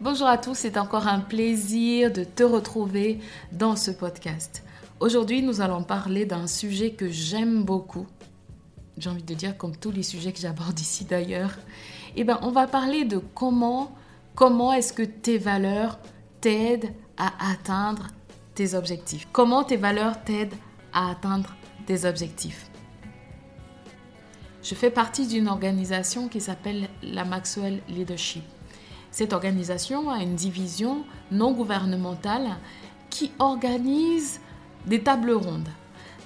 Bonjour à tous, c'est encore un plaisir de te retrouver dans ce podcast. Aujourd'hui, nous allons parler d'un sujet que j'aime beaucoup. J'ai envie de dire comme tous les sujets que j'aborde ici d'ailleurs. Eh ben, on va parler de comment comment est-ce que tes valeurs t'aident à atteindre tes objectifs. Comment tes valeurs t'aident à atteindre tes objectifs. Je fais partie d'une organisation qui s'appelle la Maxwell Leadership. Cette organisation a une division non gouvernementale qui organise des tables rondes.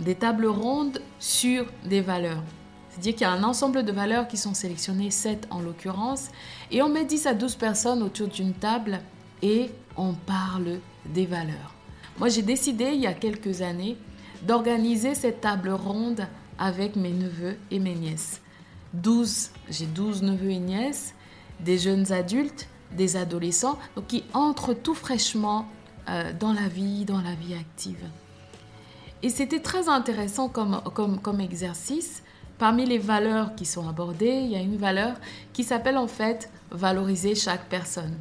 Des tables rondes sur des valeurs. C'est-à-dire qu'il y a un ensemble de valeurs qui sont sélectionnées, 7 en l'occurrence, et on met 10 à 12 personnes autour d'une table et on parle des valeurs. Moi, j'ai décidé il y a quelques années d'organiser cette table ronde avec mes neveux et mes nièces. 12, j'ai 12 neveux et nièces, des jeunes adultes des adolescents donc qui entrent tout fraîchement euh, dans la vie, dans la vie active. Et c'était très intéressant comme, comme, comme exercice. Parmi les valeurs qui sont abordées, il y a une valeur qui s'appelle en fait valoriser chaque personne.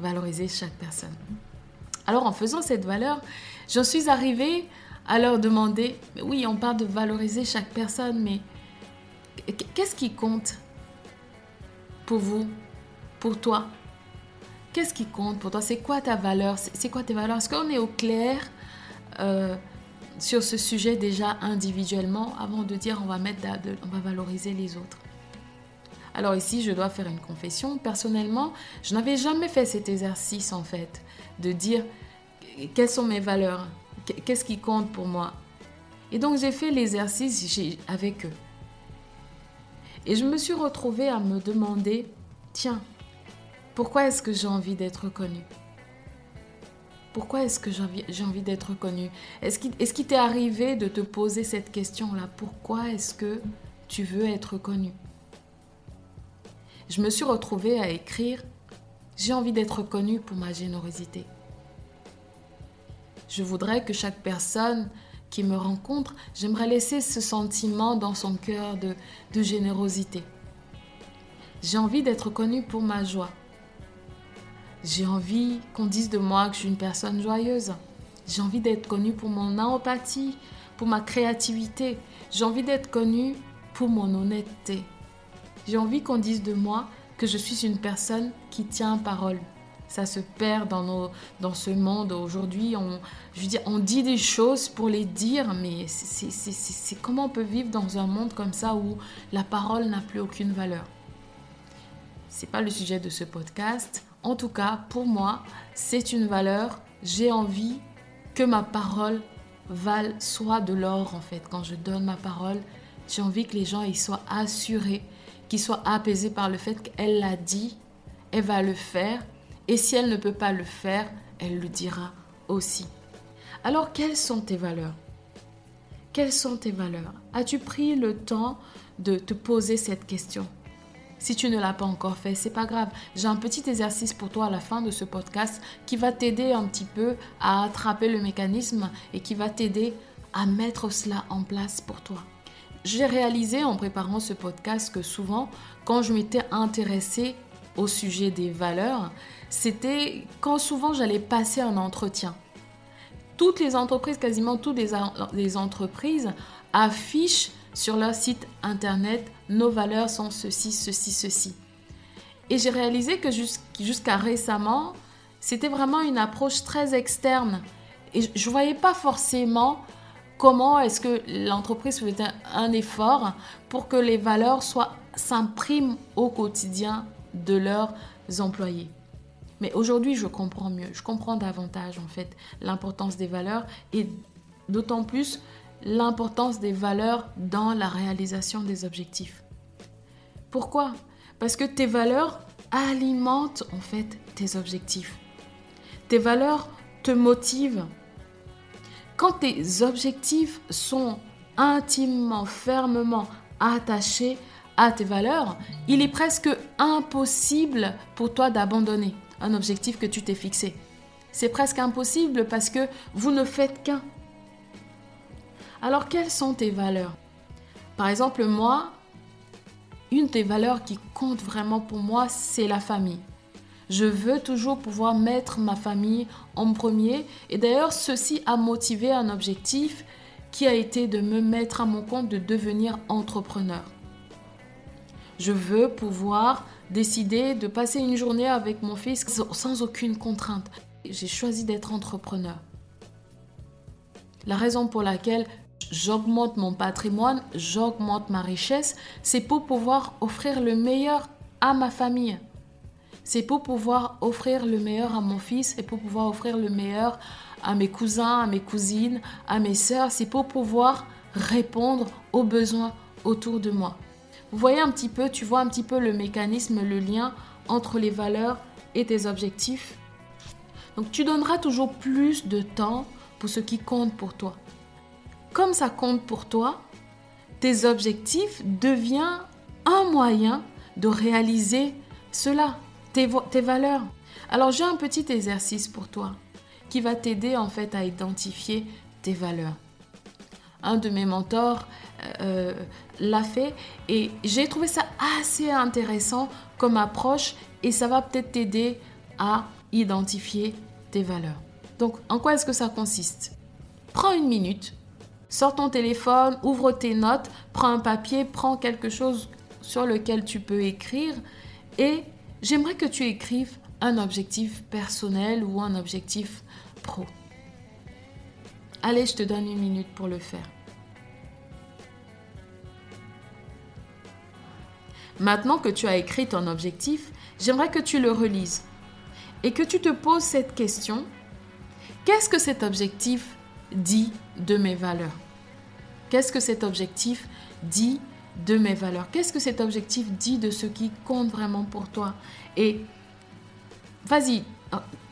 Valoriser chaque personne. Alors en faisant cette valeur, je suis arrivée à leur demander, oui, on parle de valoriser chaque personne, mais qu'est-ce qui compte pour vous, pour toi? Qu'est-ce qui compte pour toi? C'est quoi ta valeur? C'est quoi tes valeurs? Est-ce qu'on est au clair euh, sur ce sujet déjà individuellement avant de dire on va, mettre on va valoriser les autres? Alors ici, je dois faire une confession. Personnellement, je n'avais jamais fait cet exercice en fait, de dire quelles sont mes valeurs, qu'est-ce qui compte pour moi? Et donc j'ai fait l'exercice avec eux. Et je me suis retrouvée à me demander, tiens, pourquoi est-ce que j'ai envie d'être connue? Pourquoi est-ce que j'ai envie, d'être connue? Est-ce qu'il t'est arrivé de te poser cette question-là? Pourquoi est-ce que tu veux être connue? Je me suis retrouvée à écrire J'ai envie d'être connue pour ma générosité. Je voudrais que chaque personne qui me rencontre, j'aimerais laisser ce sentiment dans son cœur de, de générosité. J'ai envie d'être connue pour ma joie. J'ai envie qu'on dise de moi que je suis une personne joyeuse. J'ai envie d'être connue pour mon empathie, pour ma créativité. J'ai envie d'être connue pour mon honnêteté. J'ai envie qu'on dise de moi que je suis une personne qui tient parole. Ça se perd dans, nos, dans ce monde aujourd'hui. On, je veux dire, on dit des choses pour les dire, mais c'est comment on peut vivre dans un monde comme ça où la parole n'a plus aucune valeur? C'est pas le sujet de ce podcast, en tout cas, pour moi, c'est une valeur. J'ai envie que ma parole vale soit de l'or en fait. Quand je donne ma parole, j'ai envie que les gens y soient assurés, qu'ils soient apaisés par le fait qu'elle l'a dit, elle va le faire. Et si elle ne peut pas le faire, elle le dira aussi. Alors, quelles sont tes valeurs? Quelles sont tes valeurs? As-tu pris le temps de te poser cette question? Si tu ne l'as pas encore fait, c'est pas grave. J'ai un petit exercice pour toi à la fin de ce podcast qui va t'aider un petit peu à attraper le mécanisme et qui va t'aider à mettre cela en place pour toi. J'ai réalisé en préparant ce podcast que souvent, quand je m'étais intéressée au sujet des valeurs, c'était quand souvent j'allais passer un entretien. Toutes les entreprises, quasiment toutes les, entreprises affichent sur leur site internet nos valeurs sont ceci, ceci, ceci. Et j'ai réalisé que jusqu'à récemment, c'était vraiment une approche très externe Et je ne voyais pas forcément comment est-ce que l'entreprise faisait un effort pour que les valeurs soient s'impriment au quotidien de leurs employés. Mais aujourd'hui, je comprends mieux, je comprends davantage en fait l'importance des valeurs et d'autant plus l'importance des valeurs dans la réalisation des objectifs. Pourquoi? Parce que tes valeurs alimentent en fait tes objectifs. Tes valeurs te motivent. Quand tes objectifs sont intimement, fermement attachés à tes valeurs, il est presque impossible pour toi d'abandonner un objectif que tu t'es fixé. C'est presque impossible parce que vous ne faites qu'un. Alors quelles sont tes valeurs? Par exemple, moi, une des valeurs qui compte vraiment pour moi, c'est la famille. Je veux toujours pouvoir mettre ma famille en premier. Et d'ailleurs, ceci a motivé un objectif qui a été de me mettre à mon compte de devenir entrepreneur. Je veux pouvoir décider de passer une journée avec mon fils sans aucune contrainte. J'ai choisi d'être entrepreneur. La raison pour laquelle j'augmente mon patrimoine, j'augmente ma richesse, c'est pour pouvoir offrir le meilleur à ma famille. C'est pour pouvoir offrir le meilleur à mon fils et pour pouvoir offrir le meilleur à mes cousins, à mes cousines, à mes sœurs. C'est pour pouvoir répondre aux besoins autour de moi. Vous voyez un petit peu, tu vois un petit peu le mécanisme, le lien entre les valeurs et tes objectifs. Donc tu donneras toujours plus de temps pour ce qui compte pour toi. Comme ça compte pour toi, tes objectifs deviennent un moyen de réaliser cela, tes, valeurs. Alors j'ai un petit exercice pour toi qui va t'aider en fait à identifier tes valeurs un de mes mentors euh, l'a fait et j'ai trouvé ça assez intéressant comme approche et ça va peut-être t'aider à identifier tes valeurs. Donc, en quoi est-ce que ça consiste? Prends une minute, sors ton téléphone, ouvre tes notes, prends un papier, prends quelque chose sur lequel tu peux écrire et j'aimerais que tu écrives un objectif personnel ou un objectif pro. Allez, je te donne une minute pour le faire. Maintenant que tu as écrit ton objectif, j'aimerais que tu le relises et que tu te poses cette question. Qu'est-ce que cet objectif dit de mes valeurs Qu'est-ce que cet objectif dit de mes valeurs? Qu'est-ce que cet objectif dit de ce qui compte vraiment pour toi? Et vas-y,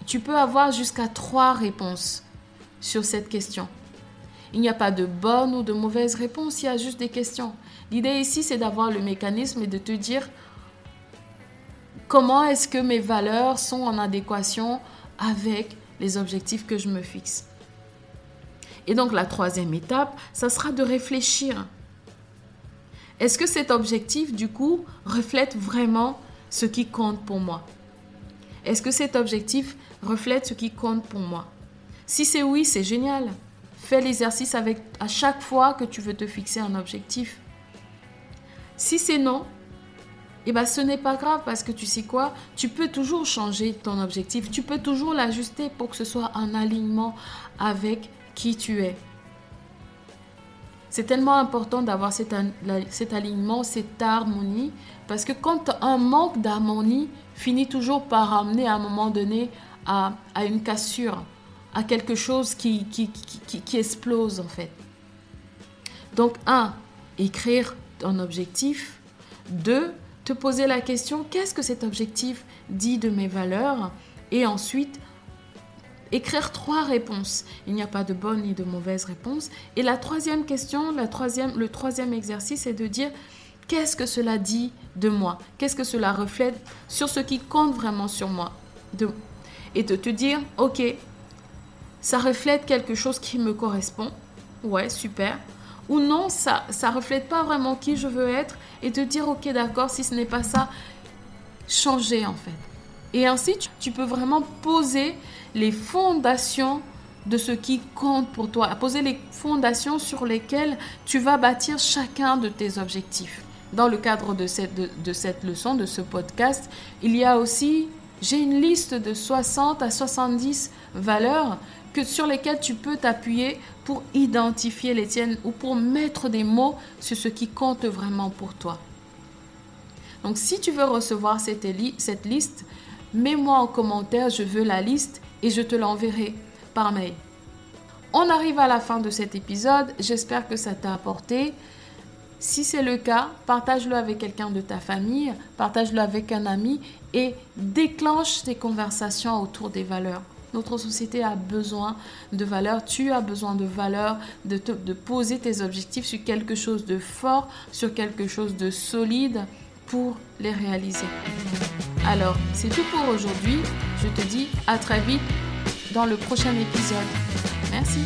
tu peux avoir jusqu'à trois réponses sur cette question. Il n'y a pas de bonne ou de mauvaise réponse, il y a juste des questions. L'idée ici, c'est d'avoir le mécanisme et de te dire comment est-ce que mes valeurs sont en adéquation avec les objectifs que je me fixe. Et donc la troisième étape, ça sera de réfléchir. Est-ce que cet objectif, du coup, reflète vraiment ce qui compte pour moi? Est-ce que cet objectif reflète ce qui compte pour moi? Si c'est oui, c'est génial. Fais l'exercice avec à chaque fois que tu veux te fixer un objectif. Si c'est non, eh ben, ce n'est pas grave parce que tu sais quoi, tu peux toujours changer ton objectif, tu peux toujours l'ajuster pour que ce soit en alignement avec qui tu es. C'est tellement important d'avoir cet, alignement, cette harmonie, parce que quand un manque d'harmonie finit toujours par amener à un moment donné à, à une cassure, à quelque chose qui, qui, qui, qui explose en fait. Donc, un, écrire un objectif. Deux, te poser la question, qu'est-ce que cet objectif dit de mes valeurs? Et ensuite, écrire trois réponses. Il n'y a pas de bonne ni de mauvaise réponse. Et la troisième question, la troisième, le troisième exercice est de dire, qu'est-ce que cela dit de moi? Qu'est-ce que cela reflète sur ce qui compte vraiment sur moi Et de te dire, ok, ça reflète quelque chose qui me correspond. Ouais, super ou non, ça ça reflète pas vraiment qui je veux être et te dire ok d'accord, si ce n'est pas ça, changer en fait. Et ainsi, tu, peux vraiment poser les fondations de ce qui compte pour toi, poser les fondations sur lesquelles tu vas bâtir chacun de tes objectifs. Dans le cadre de cette, de, cette leçon, de ce podcast, il y a aussi J'ai une liste de 60 à 70 valeurs que, sur lesquelles tu peux t'appuyer pour identifier les tiennes ou pour mettre des mots sur ce qui compte vraiment pour toi. Donc si tu veux recevoir cette liste, mets-moi en commentaire, je veux la liste et je te l'enverrai par mail. On arrive à la fin de cet épisode, j'espère que ça t'a apporté. Si c'est le cas, partage-le avec quelqu'un de ta famille, partage-le avec un ami et déclenche tes conversations autour des valeurs. Notre société a besoin de valeurs, tu as besoin de valeurs, de, de poser tes objectifs sur quelque chose de fort, sur quelque chose de solide pour les réaliser. Alors, c'est tout pour aujourd'hui. Je te dis à très vite dans le prochain épisode. Merci.